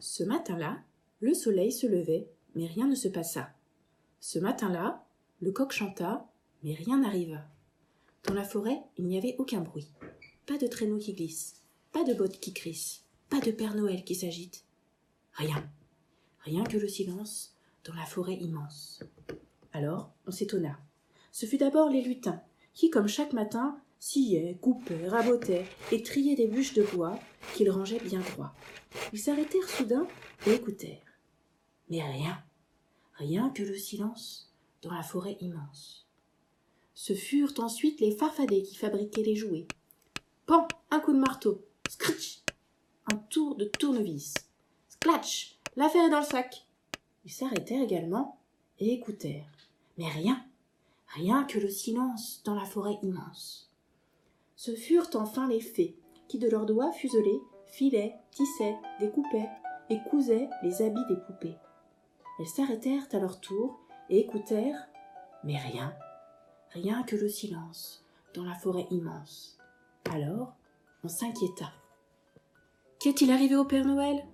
Ce matin-là, le soleil se levait, mais rien ne se passa. Ce matin-là, le coq chanta, mais rien n'arriva. Dans la forêt, il n'y avait aucun bruit. Pas de traîneau qui glisse, pas de bottes qui crissent, pas de Père Noël qui s'agite. Rien. Rien que le silence dans la forêt immense. Alors, on s'étonna. Ce fut d'abord les lutins, qui, comme chaque matin, sciaient, coupaient, rabotaient et triaient des bûches de bois qu'ils rangeaient bien droit. Ils s'arrêtèrent soudain et écoutèrent. Mais rien, rien que le silence dans la forêt immense. Ce furent ensuite les farfadets qui fabriquaient les jouets. Pan, un coup de marteau. Scritch, un tour de tournevis. Sclatch, l'affaire est dans le sac. Ils s'arrêtèrent également et écoutèrent. Mais rien, rien que le silence dans la forêt immense. Ce furent enfin les fées, qui de leurs doigts fuselés filaient, tissaient, découpaient et cousaient les habits des poupées. Elles s'arrêtèrent à leur tour et écoutèrent, mais rien, rien que le silence dans la forêt immense. Alors, on s'inquiéta. Qu'est-il arrivé au Père Noël?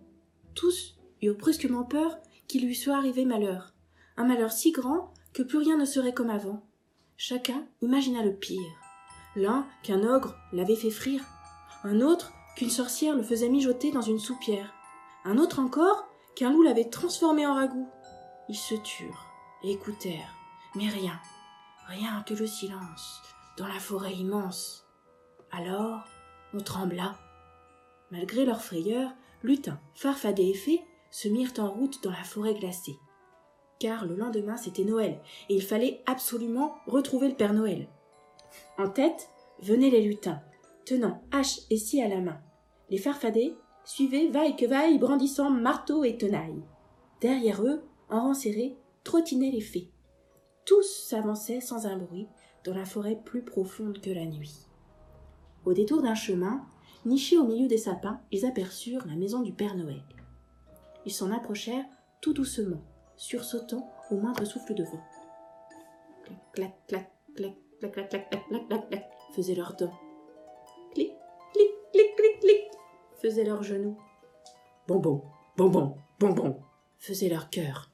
Tous eurent brusquement peur qu'il lui soit arrivé malheur, un malheur si grand que plus rien ne serait comme avant. Chacun imagina le pire. L'un qu'un ogre l'avait fait frire, un autre qu'une sorcière le faisait mijoter dans une soupière, un autre encore qu'un loup l'avait transformé en ragoût. Ils se turent et écoutèrent, mais rien, rien que le silence dans la forêt immense. Alors on trembla. Malgré leur frayeur, lutins, farfadets et fées se mirent en route dans la forêt glacée. Car le lendemain c'était Noël, et il fallait absolument retrouver le Père Noël. En tête venaient les lutins, tenant hache et scie à la main. Les farfadets suivaient vaille que vaille, brandissant marteau et tenaille. Derrière eux, en rang serré, trottinaient les fées. Tous s'avançaient sans un bruit dans la forêt plus profonde que la nuit. Au détour d'un chemin, nichés au milieu des sapins, ils aperçurent la maison du Père Noël. Ils s'en approchèrent tout doucement, sursautant au moindre souffle de vent. Clac, clac, clac, clac, clac, clac, clac, clac, clac, clac, faisaient leurs dents. Clic, clic, clic, clic, clic, faisaient leurs genoux. Bonbon, bonbon, bonbon, faisait leur cœur.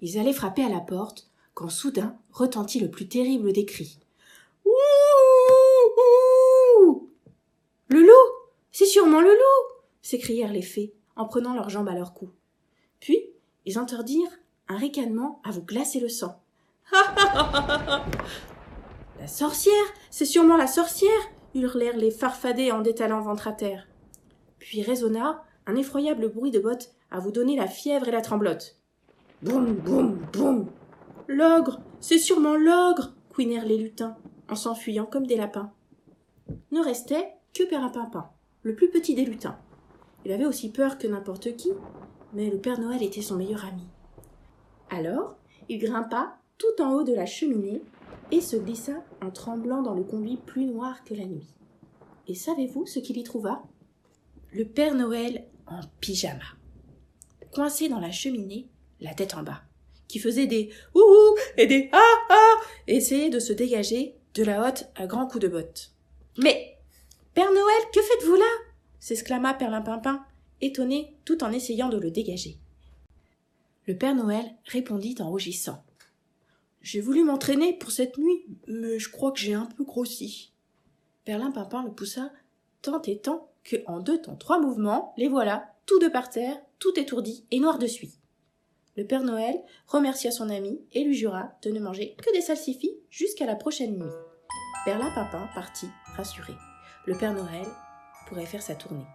Ils allaient frapper à la porte quand soudain retentit le plus terrible des cris. Ouh Le loup C'est sûrement le loup s'écrièrent les fées en prenant leurs jambes à leur cou. Puis ils entendirent un ricanement à vous glacer le sang. la sorcière C'est sûrement la sorcière hurlèrent les farfadets en détalant ventre à terre. Puis résonna un effroyable bruit de bottes à vous donner la fièvre et la tremblote. Boum, boum, boum L'ogre C'est sûrement l'ogre couinèrent les lutins en s'enfuyant comme des lapins. Ne restait que Perlimpinpin, le plus petit des lutins. Il avait aussi peur que n'importe qui, mais le Père Noël était son meilleur ami. Alors, il grimpa tout en haut de la cheminée et se glissa en tremblant dans le conduit plus noir que la nuit. Et savez-vous ce qu'il y trouva? Le Père Noël en pyjama, coincé dans la cheminée, la tête en bas, qui faisait des ouh et des ah ah, essayait de se dégager de la hotte à grands coups de botte. Mais Père Noël, que faites-vous là? s'exclama Perlimpinpin, étonné tout en essayant de le dégager. Le Père Noël répondit en rougissant. J'ai voulu m'entraîner pour cette nuit, mais je crois que j'ai un peu grossi. Perlimpinpin le poussa tant et tant que, en deux temps trois mouvements, les voilà, tous deux par terre, tout étourdis et noirs de suie. Le Père Noël remercia son ami et lui jura de ne manger que des salsifis jusqu'à la prochaine nuit. Perlimpinpin partit rassuré. Le Père Noël pourrait faire sa tournée.